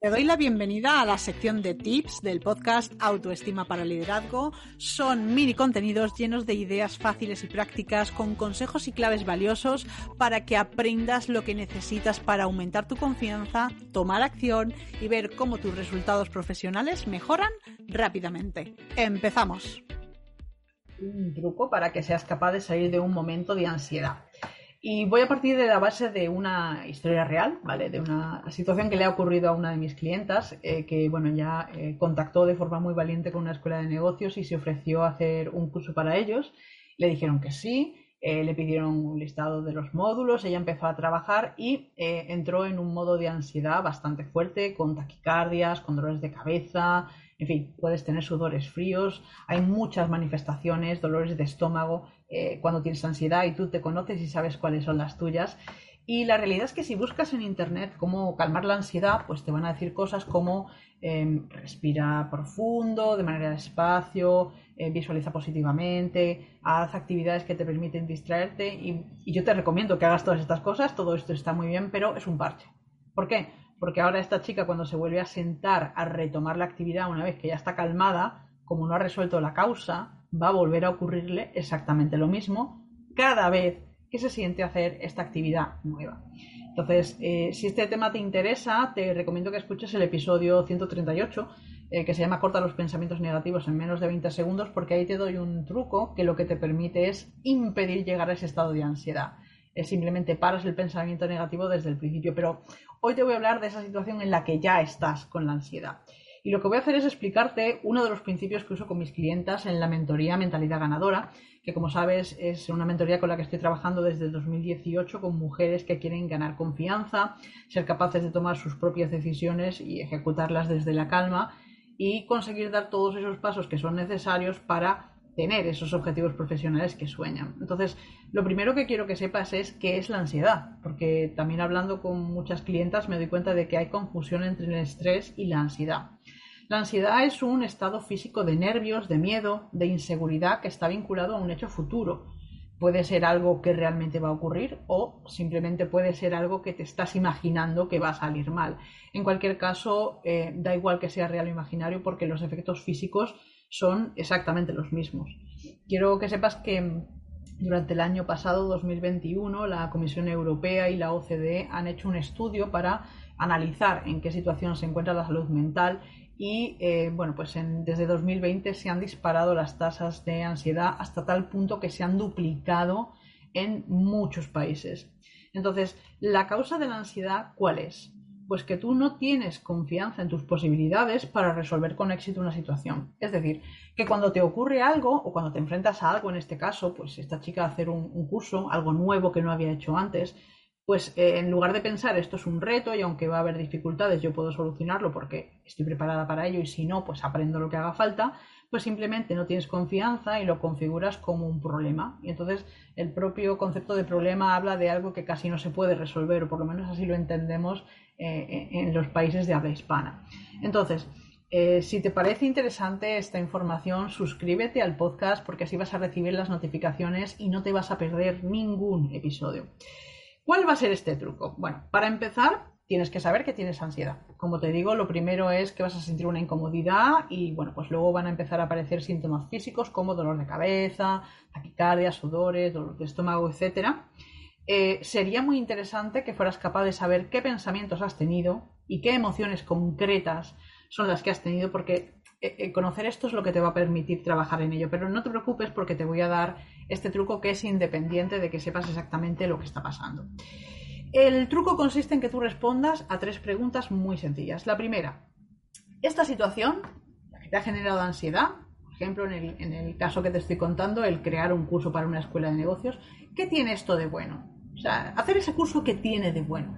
Te doy la bienvenida a la sección de tips del podcast Autoestima para Liderazgo. Son mini contenidos llenos de ideas fáciles y prácticas con consejos y claves valiosos para que aprendas lo que necesitas para aumentar tu confianza, tomar acción y ver cómo tus resultados profesionales mejoran rápidamente. Empezamos. Un truco para que seas capaz de salir de un momento de ansiedad. Y voy a partir de la base de una historia real, ¿vale? De una situación que le ha ocurrido a una de mis clientas, eh, que, bueno, ya eh, contactó de forma muy valiente con una escuela de negocios y se ofreció a hacer un curso para ellos. Le dijeron que sí, eh, le pidieron un listado de los módulos, ella empezó a trabajar y entró en un modo de ansiedad bastante fuerte, con taquicardias, con dolores de cabeza, en fin, puedes tener sudores fríos, hay muchas manifestaciones, dolores de estómago eh, cuando tienes ansiedad y tú te conoces y sabes cuáles son las tuyas. Y la realidad es que si buscas en internet cómo calmar la ansiedad, pues te van a decir cosas como em, respira profundo, de manera despacio, eh, visualiza positivamente, haz actividades que te permiten distraerte y, y yo te recomiendo que hagas todas estas cosas, todo esto está muy bien, pero es un parche. ¿Por qué? Porque ahora esta chica cuando se vuelve a sentar a retomar la actividad una vez que ya está calmada, como no ha resuelto la causa, va a volver a ocurrirle exactamente lo mismo cada vez que se siente hacer esta actividad nueva. Entonces, eh, si este tema te interesa, te recomiendo que escuches el episodio 138, eh, que se llama Corta los pensamientos negativos en menos de 20 segundos, porque ahí te doy un truco que lo que te permite es impedir llegar a ese estado de ansiedad. Es simplemente paras el pensamiento negativo desde el principio. Pero Hoy te voy a hablar de esa situación en la que ya estás con la ansiedad. Y lo que voy a hacer es explicarte uno de los principios que uso con mis clientas en la mentoría Mentalidad Ganadora, que como sabes es una mentoría con la que estoy trabajando desde 2018 con mujeres que quieren ganar confianza, ser capaces de tomar sus propias decisiones y ejecutarlas desde la calma y conseguir dar todos esos pasos que son necesarios para tener esos objetivos profesionales que sueñan. Entonces, lo primero que quiero que sepas es qué es la ansiedad, porque también hablando con muchas clientas me doy cuenta de que hay confusión entre el estrés y la ansiedad. La ansiedad es un estado físico de nervios, de miedo, de inseguridad que está vinculado a un hecho futuro. Puede ser algo que realmente va a ocurrir o simplemente puede ser algo que te estás imaginando que va a salir mal. En cualquier caso, eh, da igual que sea real o imaginario porque los efectos físicos son exactamente los mismos. Quiero que sepas que durante el año pasado, 2021, la Comisión Europea y la OCDE han hecho un estudio para analizar en qué situación se encuentra la salud mental y eh, bueno, pues desde 2020 se han disparado las tasas de ansiedad hasta tal punto que se han duplicado en muchos países. Entonces, la causa de la ansiedad, ¿cuál es? Pues que tú no tienes confianza en tus posibilidades para resolver con éxito una situación. Es decir, que cuando te ocurre algo o cuando te enfrentas a algo, en este caso, pues esta chica hacer un, curso, algo nuevo que no había hecho antes, pues eh, en lugar de pensar esto es un reto y aunque va a haber dificultades yo puedo solucionarlo porque estoy preparada para ello y si no, pues aprendo lo que haga falta, pues simplemente no tienes confianza y lo configuras como un problema. Y entonces el propio concepto de problema habla de algo que casi no se puede resolver, o por lo menos así lo entendemos eh, en los países de habla hispana. Entonces, eh, si te parece interesante esta información, suscríbete al podcast porque así vas a recibir las notificaciones y no te vas a perder ningún episodio. ¿Cuál va a ser este truco? Bueno, para empezar, tienes que saber que tienes ansiedad. Como te digo, lo primero es que vas a sentir una incomodidad y bueno, pues luego van a empezar a aparecer síntomas físicos como dolor de cabeza, taquicardia, sudores, dolor de estómago, etcétera. Eh, sería muy interesante que fueras capaz de saber qué pensamientos has tenido y qué emociones concretas son las que has tenido, porque eh, eh, conocer esto es lo que te va a permitir trabajar en ello. Pero no te preocupes porque te voy a dar este truco que es independiente de que sepas exactamente lo que está pasando. El truco consiste en que tú respondas a tres preguntas muy sencillas. La primera, esta situación, la que te ha generado ansiedad, por ejemplo, en el, en el caso que te estoy contando, el crear un curso para una escuela de negocios, ¿qué tiene esto de bueno? O sea, hacer ese curso que tiene de bueno.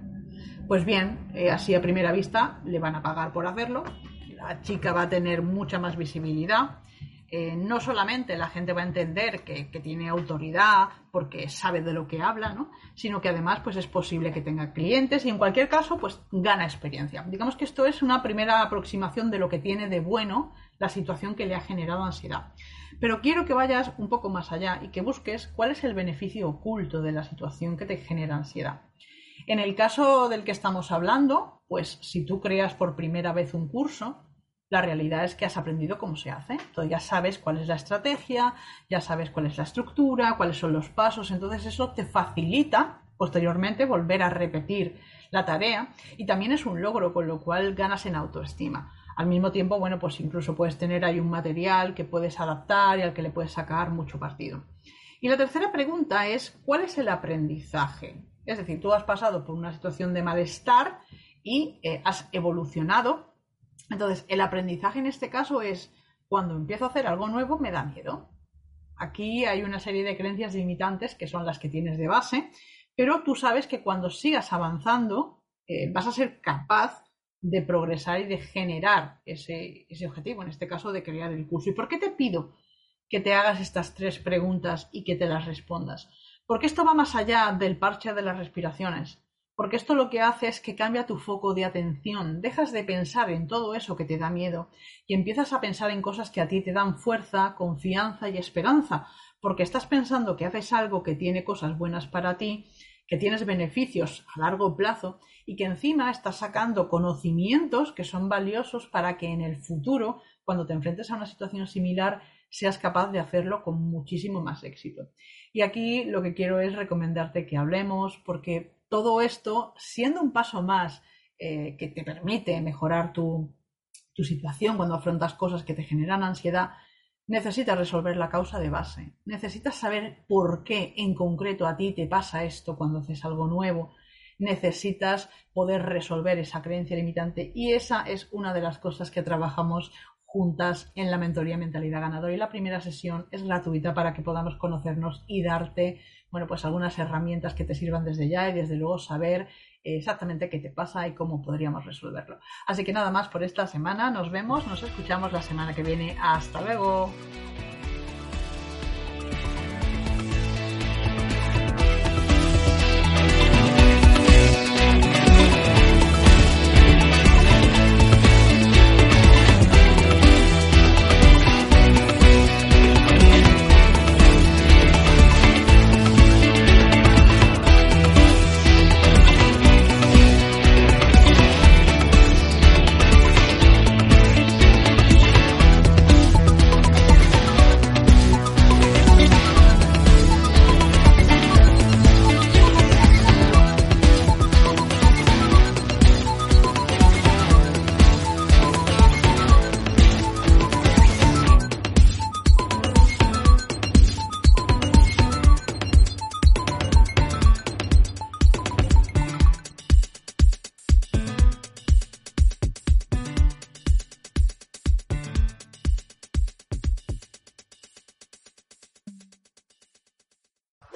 Pues bien, eh, así a primera vista le van a pagar por hacerlo, la chica va a tener mucha más visibilidad. Eh, no solamente la gente va a entender que, tiene autoridad porque sabe de lo que habla, ¿no? sino que además pues es posible que tenga clientes y en cualquier caso pues gana experiencia. Digamos que esto es una primera aproximación de lo que tiene de bueno la situación que le ha generado ansiedad. Pero quiero que vayas un poco más allá y que busques cuál es el beneficio oculto de la situación que te genera ansiedad. En el caso del que estamos hablando, pues si tú creas por primera vez un curso, la realidad es que has aprendido cómo se hace. Entonces ya sabes cuál es la estrategia, ya sabes cuál es la estructura, cuáles son los pasos. Entonces eso te facilita posteriormente volver a repetir la tarea y también es un logro, con lo cual ganas en autoestima. Al mismo tiempo, bueno, pues incluso puedes tener ahí un material que puedes adaptar y al que le puedes sacar mucho partido. Y la tercera pregunta es, ¿cuál es el aprendizaje? Es decir, tú has pasado por una situación de malestar y eh, has evolucionado entonces, el aprendizaje en este caso es cuando empiezo a hacer algo nuevo me da miedo. Aquí hay una serie de creencias limitantes que son las que tienes de base, pero tú sabes que cuando sigas avanzando eh, vas a ser capaz de progresar y de generar ese, ese objetivo, en este caso de crear el curso. ¿Y por qué te pido que te hagas estas tres preguntas y que te las respondas? Porque esto va más allá del parche de las respiraciones porque esto lo que hace es que cambia tu foco de atención, dejas de pensar en todo eso que te da miedo y empiezas a pensar en cosas que a ti te dan fuerza, confianza y esperanza, porque estás pensando que haces algo que tiene cosas buenas para ti, que tienes beneficios a largo plazo y que encima estás sacando conocimientos que son valiosos para que en el futuro, cuando te enfrentes a una situación similar, seas capaz de hacerlo con muchísimo más éxito. Y aquí lo que quiero es recomendarte que hablemos porque todo esto, siendo un paso más eh, que te permite mejorar tu, situación cuando afrontas cosas que te generan ansiedad, necesitas resolver la causa de base. Necesitas saber por qué en concreto a ti te pasa esto cuando haces algo nuevo. Necesitas poder resolver esa creencia limitante y esa es una de las cosas que trabajamos juntas en la mentoría Mentalidad Ganadora y la primera sesión es gratuita para que podamos conocernos y darte bueno, pues algunas herramientas que te sirvan desde ya y desde luego saber exactamente qué te pasa y cómo podríamos resolverlo. Así que nada más por esta semana, nos vemos, nos escuchamos la semana que viene. Hasta luego.